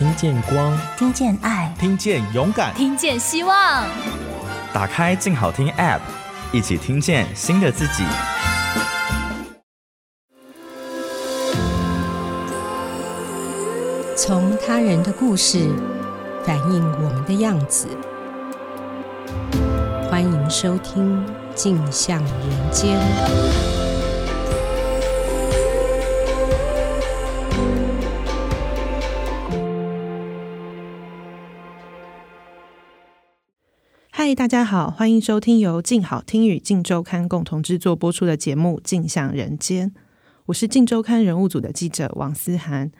听见光，听见爱，听见勇敢，听见希望。打开静好听 App，一起听见新的自己。从他人的故事反映我们的样子。欢迎收听《镜像人间》。嗨，大家好，欢迎收听由静好听与静周刊共同制作播出的节目《镜像人间》。我是静周刊人物组的记者王思涵。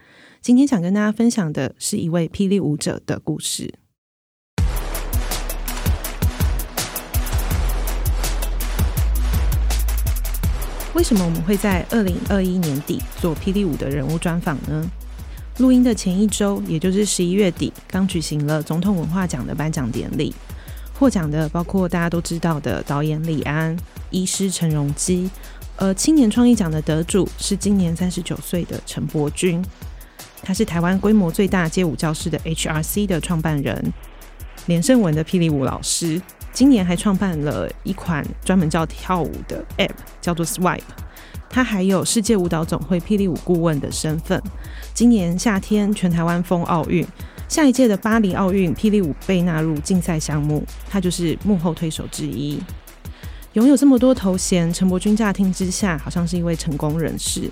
今天想跟大家分享的是一位霹雳舞者的故事。为什么我们会在二零二一年底做霹雳舞的人物专访呢？录音的前一周，也就是十一月底，刚举行了总统文化奖的颁奖典礼。获奖的包括大家都知道的导演李安、医师陈荣基，而青年创意奖的得主是今年三十九岁的陈柏君，他是台湾规模最大街舞教室的 HRC 的创办人，连胜文的霹雳舞老师，今年还创办了一款专门教跳舞的 App，叫做 Swipe。他还有世界舞蹈总会霹雳舞顾问的身份，今年夏天全台湾封奥运。下一届的巴黎奥运，霹雳舞被纳入竞赛项目，他就是幕后推手之一。拥有这么多头衔，陈柏君乍听之下好像是一位成功人士，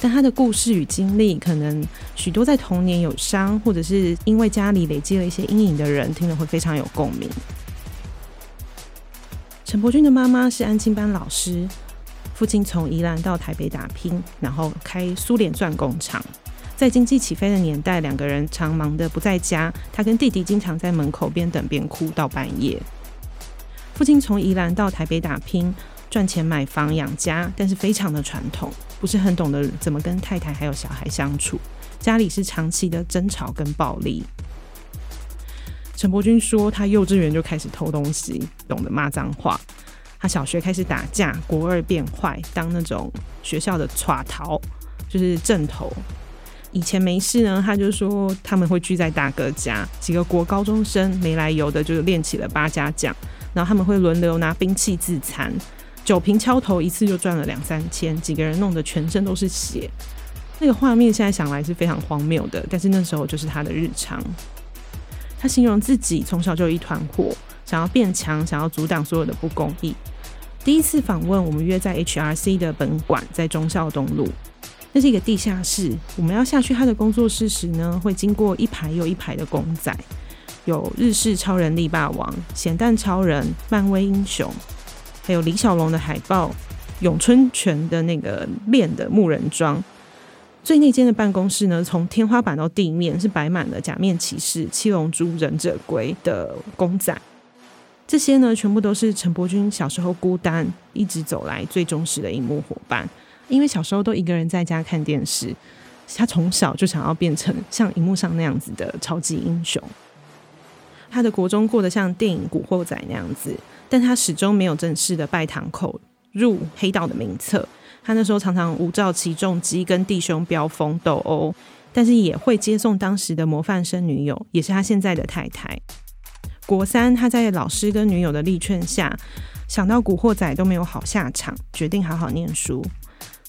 但他的故事与经历，可能许多在童年有伤，或者是因为家里累积了一些阴影的人，听了会非常有共鸣。陈柏君的妈妈是安亲班老师，父亲从宜兰到台北打拼，然后开苏联钻工厂。在经济起飞的年代，两个人常忙得不在家。他跟弟弟经常在门口边等边哭到半夜。父亲从宜兰到台北打拼，赚钱买房养家，但是非常的传统，不是很懂得怎么跟太太还有小孩相处。家里是长期的争吵跟暴力。陈伯君说，他幼稚园就开始偷东西，懂得骂脏话。他小学开始打架，国二变坏，当那种学校的耍头，就是正头。以前没事呢，他就说他们会聚在大哥家，几个国高中生没来由的就练起了八家将，然后他们会轮流拿兵器自残，酒瓶敲头一次就赚了两三千，几个人弄得全身都是血，那个画面现在想来是非常荒谬的，但是那时候就是他的日常。他形容自己从小就一团火，想要变强，想要阻挡所有的不公义。第一次访问，我们约在 HRC 的本馆，在忠孝东路。那是一个地下室，我们要下去他的工作室时呢，会经过一排又一排的公仔，有日式超人力霸王、咸蛋超人、漫威英雄，还有李小龙的海报、咏春拳的那个练的木人桩。最内间的办公室呢，从天花板到地面是摆满了假面骑士、七龙珠、忍者龟的公仔，这些呢，全部都是陈柏君小时候孤单一直走来最忠实的荧幕伙伴。因为小时候都一个人在家看电视，他从小就想要变成像荧幕上那样子的超级英雄。他的国中过得像电影《古惑仔》那样子，但他始终没有正式的拜堂口入黑道的名册。他那时候常常无照骑重机跟弟兄飙风斗殴，但是也会接送当时的模范生女友，也是他现在的太太。国三，他在老师跟女友的力劝下，想到《古惑仔》都没有好下场，决定好好念书。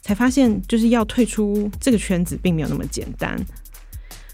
才发现，就是要退出这个圈子，并没有那么简单。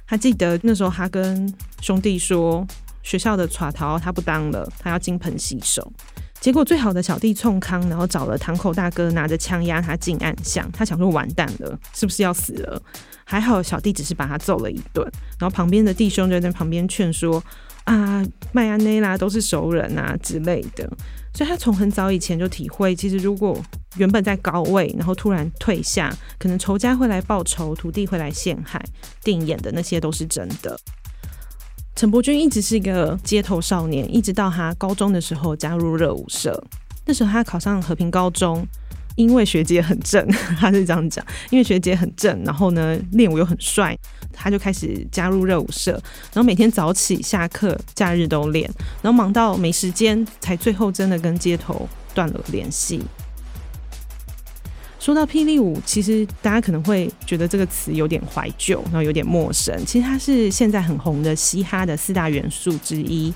他记得那时候，他跟兄弟说，学校的耍头他不当了，他要金盆洗手。结果最好的小弟冲康，然后找了堂口大哥，拿着枪压他进暗巷。他想说完蛋了，是不是要死了？还好小弟只是把他揍了一顿，然后旁边的弟兄就在旁边劝说。啊，麦安内拉都是熟人啊之类的，所以他从很早以前就体会，其实如果原本在高位，然后突然退下，可能仇家会来报仇，徒弟会来陷害。电影演的那些都是真的。陈柏君一直是一个街头少年，一直到他高中的时候加入热舞社，那时候他考上和平高中。因为学姐很正，他是这样讲。因为学姐很正，然后呢，练舞又很帅，他就开始加入热舞社，然后每天早起、下课、假日都练，然后忙到没时间，才最后真的跟街头断了联系。说到霹雳舞，其实大家可能会觉得这个词有点怀旧，然后有点陌生。其实它是现在很红的嘻哈的四大元素之一。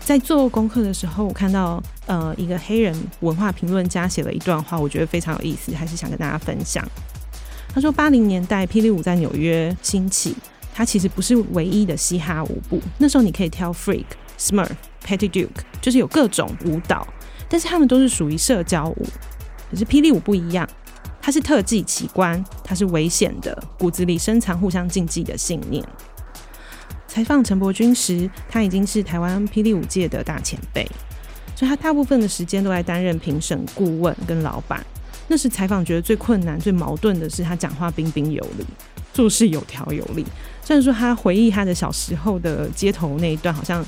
在做功课的时候，我看到呃一个黑人文化评论家写了一段话，我觉得非常有意思，还是想跟大家分享。他说，八零年代霹雳舞在纽约兴起，它其实不是唯一的嘻哈舞步。那时候你可以跳 Freak、Smurf、petty Duke，就是有各种舞蹈，但是他们都是属于社交舞。可是霹雳舞不一样，它是特技奇观，它是危险的，骨子里深藏互相竞技的信念。采访陈伯君时，他已经是台湾霹雳舞界的大前辈，所以他大部分的时间都在担任评审顾问跟老板。那时采访觉得最困难、最矛盾的是他讲话彬彬有礼，做事有条有理。虽然说他回忆他的小时候的街头那一段好像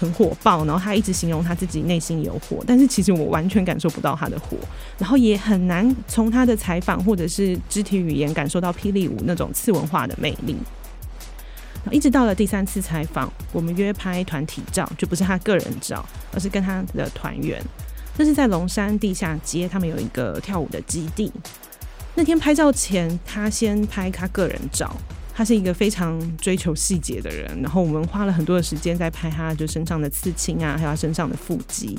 很火爆，然后他一直形容他自己内心有火，但是其实我完全感受不到他的火，然后也很难从他的采访或者是肢体语言感受到霹雳舞那种次文化的魅力。一直到了第三次采访，我们约拍团体照，就不是他个人照，而是跟他的团员。这是在龙山地下街，他们有一个跳舞的基地。那天拍照前，他先拍他个人照。他是一个非常追求细节的人，然后我们花了很多的时间在拍他就身上的刺青啊，还有他身上的腹肌。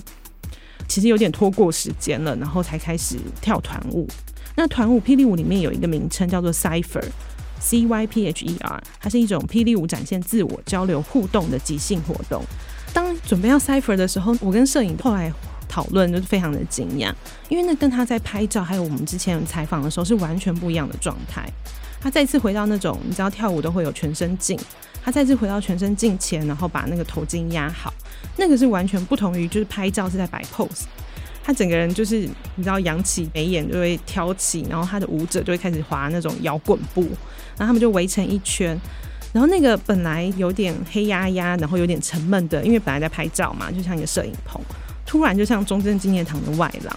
其实有点拖过时间了，然后才开始跳团舞。那团舞霹雳舞里面有一个名称叫做 Cypher。C Y P H E R，它是一种霹雳舞展现自我、交流、互动的即兴活动。当准备要 Cypher 的时候，我跟摄影后来讨论，就是非常的惊讶，因为那跟他在拍照，还有我们之前采访的时候是完全不一样的状态。他再次回到那种，你知道跳舞都会有全身镜，他再次回到全身镜前，然后把那个头巾压好，那个是完全不同于就是拍照是在摆 pose。他整个人就是你知道，扬起眉眼就会挑起，然后他的舞者就会开始滑那种摇滚步，然后他们就围成一圈，然后那个本来有点黑压压，然后有点沉闷的，因为本来在拍照嘛，就像一个摄影棚，突然就像中正纪念堂的外廊。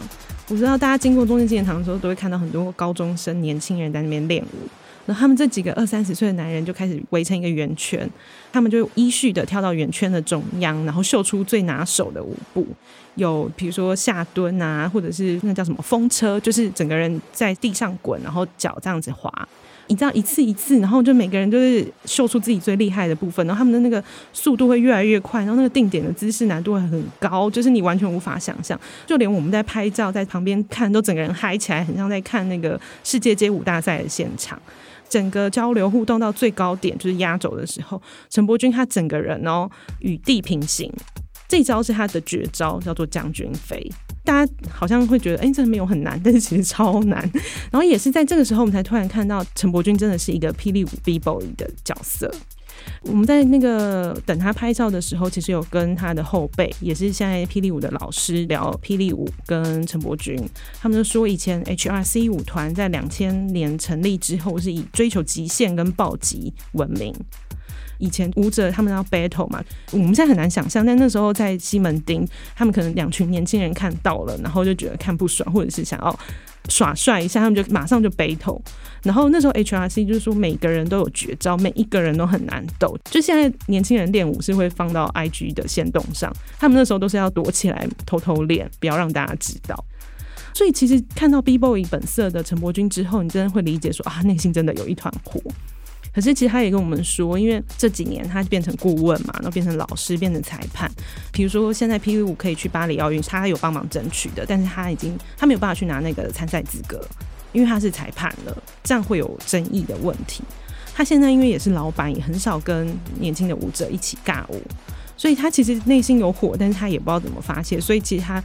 我知道大家经过中正纪念堂的时候，都会看到很多高中生、年轻人在那边练舞。然后他们这几个二三十岁的男人就开始围成一个圆圈，他们就依序的跳到圆圈的中央，然后秀出最拿手的舞步，有比如说下蹲啊，或者是那叫什么风车，就是整个人在地上滚，然后脚这样子滑，你知道一次一次，然后就每个人就是秀出自己最厉害的部分，然后他们的那个速度会越来越快，然后那个定点的姿势难度会很高，就是你完全无法想象，就连我们在拍照在旁边看，都整个人嗨起来，很像在看那个世界街舞大赛的现场。整个交流互动到最高点，就是压轴的时候，陈伯君他整个人哦与地平行，这招是他的绝招，叫做将军飞。大家好像会觉得，哎，这没有很难，但是其实超难。然后也是在这个时候，我们才突然看到陈伯君真的是一个霹雳舞 B-boy 的角色。我们在那个等他拍照的时候，其实有跟他的后辈，也是现在霹雳舞的老师聊霹雳舞跟陈伯君。他们就说，以前 HRC 舞团在两千年成立之后，是以追求极限跟暴击闻名。以前舞者他们要 battle 嘛，我们现在很难想象，但那时候在西门町，他们可能两群年轻人看到了，然后就觉得看不爽，或者是想要。耍帅一下，他们就马上就 battle。然后那时候 HRC 就是说，每个人都有绝招，每一个人都很难斗。就现在年轻人练舞是会放到 IG 的线动上，他们那时候都是要躲起来偷偷练，不要让大家知道。所以其实看到 B-boy 本色的陈柏君之后，你真的会理解说啊，内心真的有一团火。可是其实他也跟我们说，因为这几年他变成顾问嘛，然后变成老师，变成裁判。比如说现在 P V 舞可以去巴黎奥运，他有帮忙争取的，但是他已经他没有办法去拿那个参赛资格，因为他是裁判了，这样会有争议的问题。他现在因为也是老板，也很少跟年轻的舞者一起尬舞，所以他其实内心有火，但是他也不知道怎么发泄，所以其实他。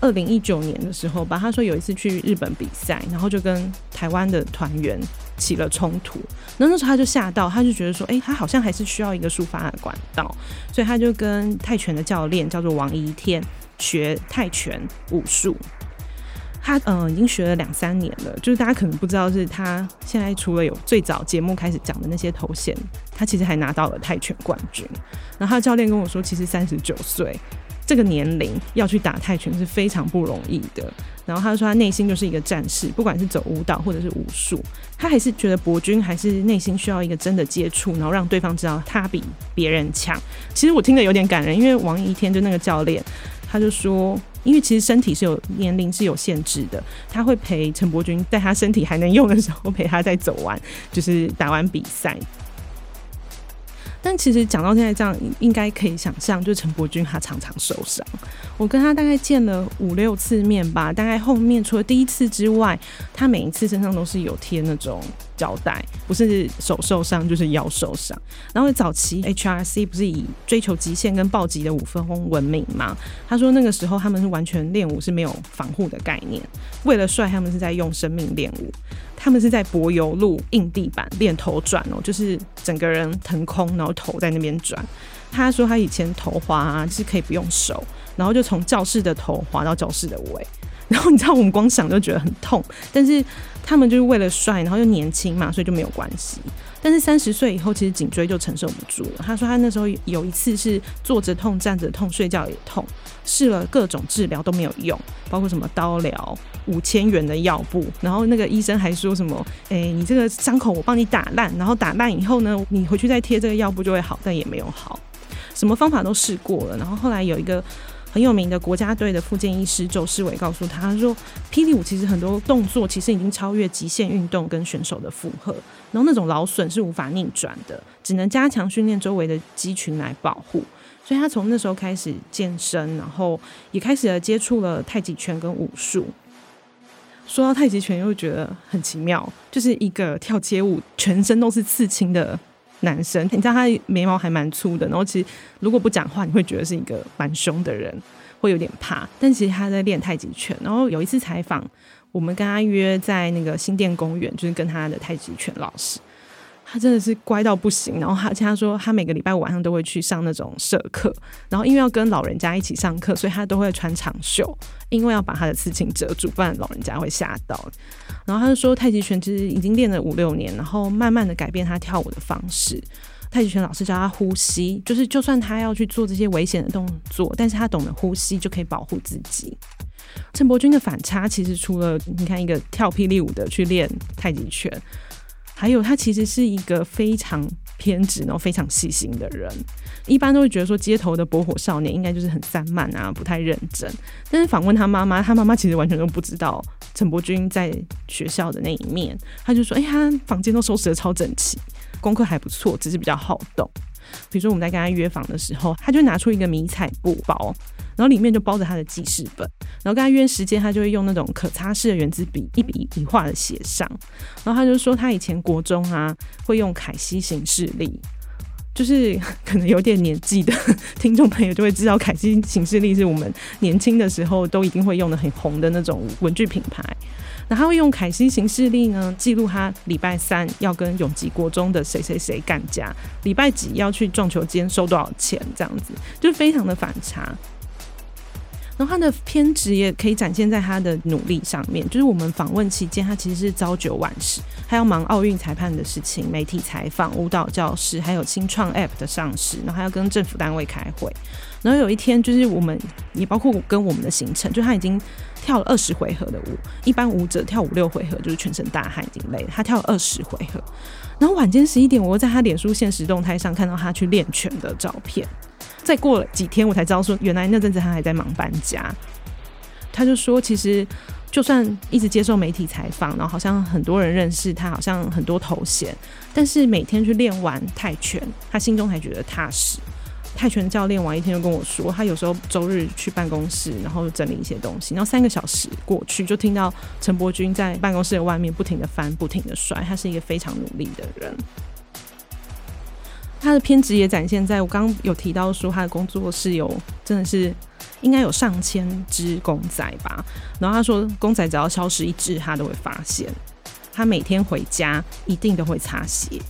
二零一九年的时候吧，他说有一次去日本比赛，然后就跟台湾的团员起了冲突。那那时候他就吓到，他就觉得说，哎、他好像还是需要一个抒发的管道，所以他就跟泰拳的教练叫做王一天学泰拳武术。他嗯、已经学了两三年了，就是大家可能不知道，是他现在除了有最早节目开始讲的那些头衔，他其实还拿到了泰拳冠军。然后他教练跟我说，其实三十九岁。这个年龄要去打泰拳是非常不容易的。然后他说，他内心就是一个战士，不管是走舞蹈或者是武术，他还是觉得伯君还是内心需要一个真的接触，然后让对方知道他比别人强。其实我听得有点感人，因为王一天就那个教练，他就说因为其实身体是有年龄是有限制的，他会陪陈伯君在他身体还能用的时候陪他再走完，就是打完比赛。但其实讲到现在这样，应该可以想象，就陈伯君他常常受伤。我跟他大概见了五六次面吧，大概后面除了第一次之外，他每一次身上都是有贴那种胶带，不是手受伤就是腰受伤。然后早期 HRC 不是以追求极限跟暴击的五分风闻名吗？他说那个时候他们是完全练舞是没有防护的概念，为了帅他们是在用生命练舞。他们是在柏油路硬地板练头转哦，就是整个人腾空，然后头在那边转。他说他以前头滑啊，就是可以不用手，然后就从教室的头滑到教室的尾。然后你知道我们光想就觉得很痛，但是他们就是为了帅，然后又年轻嘛，所以就没有关系。但是三十岁以后，其实颈椎就承受不住了。他说他那时候有一次是坐着痛、站着痛、睡觉也痛，试了各种治疗都没有用，包括什么刀疗、五千元的药布，然后那个医生还说什么：“哎、你这个伤口我帮你打烂，然后打烂以后呢，你回去再贴这个药布就会好。”但也没有好，什么方法都试过了。然后后来有一个。很有名的国家队的复健医师周世伟告诉他，他说：“霹雳舞其实很多动作其实已经超越极限运动跟选手的负荷，然后那种劳损是无法逆转的，只能加强训练周围的肌群来保护。所以他从那时候开始健身，然后也开始了接触了太极拳跟武术。说到太极拳，又觉得很奇妙，就是一个跳街舞，全身都是刺青的。”男生，你知道他眉毛还蛮粗的，然后其实如果不讲话，你会觉得是一个蛮凶的人，会有点怕。但其实他在练太极拳。然后有一次采访，我们跟他约在那个新店公园，就是跟他的太极拳老师。他真的是乖到不行，然后他他说他每个礼拜晚上都会去上那种社课，然后因为要跟老人家一起上课，所以他都会穿长袖，因为要把他的刺青遮住，不然老人家会吓到。然后他就说太极拳其实已经练了五六年，然后慢慢的改变他跳舞的方式。太极拳老师教他呼吸，就是就算他要去做这些危险的动作，但是他懂得呼吸就可以保护自己。陈柏君的反差其实除了你看一个跳霹雳舞的去练太极拳。还有，他其实是一个非常偏执，然后非常细心的人。一般都会觉得说，街头的驳火少年应该就是很散漫啊，不太认真。但是访问他妈妈，他妈妈其实完全都不知道陈柏君在学校的那一面。他就说：“哎、欸，他房间都收拾得超整齐，功课还不错，只是比较好动。”比如说我们在跟他约访的时候，他就拿出一个迷彩布包。然后里面就包着他的记事本，然后跟他约时间，他就会用那种可擦式的原子笔一笔一画的写上。然后他就说，他以前国中啊会用凯西行事历，就是 可能有点年纪的 听众朋友就会知道，凯西行事历是我们年轻的时候都一定会用的很红的那种文具品牌。然后他会用凯西行事历呢记录他礼拜三要跟永吉国中的谁谁谁干架，礼拜几要去撞球间收多少钱，这样子就非常的反差。然后他的偏执也可以展现在他的努力上面，就是我们访问期间，他其实是朝九晚十，还要忙奥运裁判的事情、媒体采访、舞蹈教室，还有新创 App 的上市，然后还要跟政府单位开会。然后有一天，就是我们也包括跟我们的行程，就他已经跳了二十回合的舞，一般舞者跳五六回合就是全身大汗已经累了，他跳了二十回合。然后晚间十一点，我又在他脸书现实动态上看到他去练拳的照片。再过了几天，我才知道说，原来那阵子他还在忙搬家。他就说，其实就算一直接受媒体采访，然后好像很多人认识他，好像很多头衔，但是每天去练完泰拳，他心中才觉得踏实。泰拳教练王一天就跟我说，他有时候周日去办公室，然后整理一些东西，然后三个小时过去，就听到陈伯君在办公室的外面不停的翻，不停的摔。他是一个非常努力的人。他的偏执也展现在我刚刚有提到说，他的工作室有真的是应该有上千只公仔吧。然后他说，公仔只要消失一只，他都会发现。他每天回家一定都会擦鞋。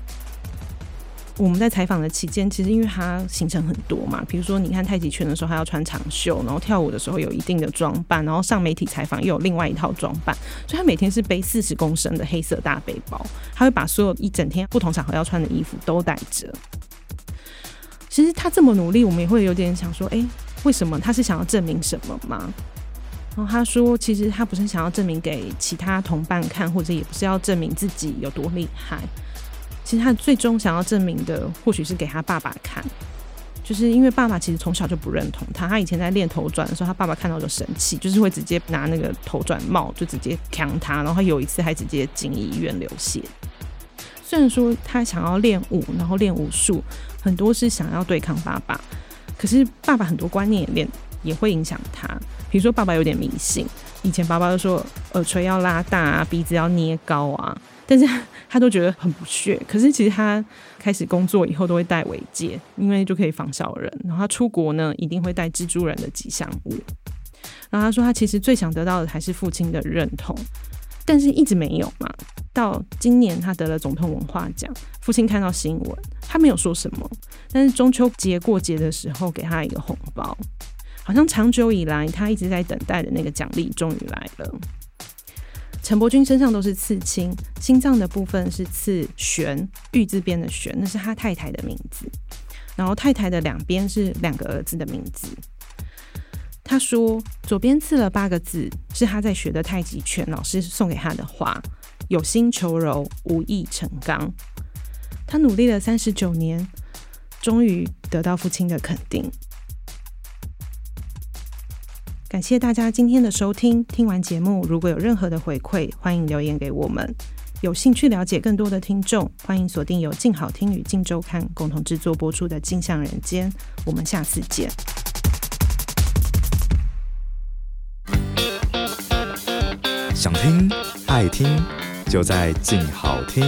我们在采访的期间，其实因为他行程很多嘛，比如说你看太极拳的时候，他要穿长袖，然后跳舞的时候有一定的装扮，然后上媒体采访又有另外一套装扮，所以他每天是背四十公升的黑色大背包，他会把所有一整天不同场合要穿的衣服都带着。其实他这么努力，我们也会有点想说，哎，为什么他是想要证明什么吗？然后他说，其实他不是想要证明给其他同伴看，或者也不是要证明自己有多厉害。其实他最终想要证明的，或许是给他爸爸看。就是因为爸爸其实从小就不认同他，他以前在练头转的时候，他爸爸看到就生气，就是会直接拿那个头转帽就直接扛他，然后他有一次还直接进医院流血。虽然说他想要练武，然后练武术，很多是想要对抗爸爸，可是爸爸很多观念也练也会影响他。比如说爸爸有点迷信，以前爸爸都说耳垂要拉大啊，鼻子要捏高啊，但是他都觉得很不屑。可是其实他开始工作以后都会戴尾戒，因为就可以防小人。然后他出国呢，一定会带蜘蛛人的吉祥物。然后他说他其实最想得到的还是父亲的认同。但是一直没有嘛，到今年他得了总统文化奖，父亲看到新闻，他没有说什么，但是中秋节过节的时候给他一个红包，好像长久以来他一直在等待的那个奖励终于来了。陈伯君身上都是刺青，心脏的部分是刺玄，玉字边的玄，那是他太太的名字，然后太太的两边是两个儿子的名字。他说：“左边刺了八个字，是他在学的太极拳老师送给他的话：‘有心求柔，无意成钢。’他努力了三十九年，终于得到父亲的肯定。感谢大家今天的收听。听完节目，如果有任何的回馈，欢迎留言给我们。有兴趣了解更多的听众，欢迎锁定由静好听与静周刊共同制作播出的《镜像人间》。我们下次见。”想听爱听，就在静好听。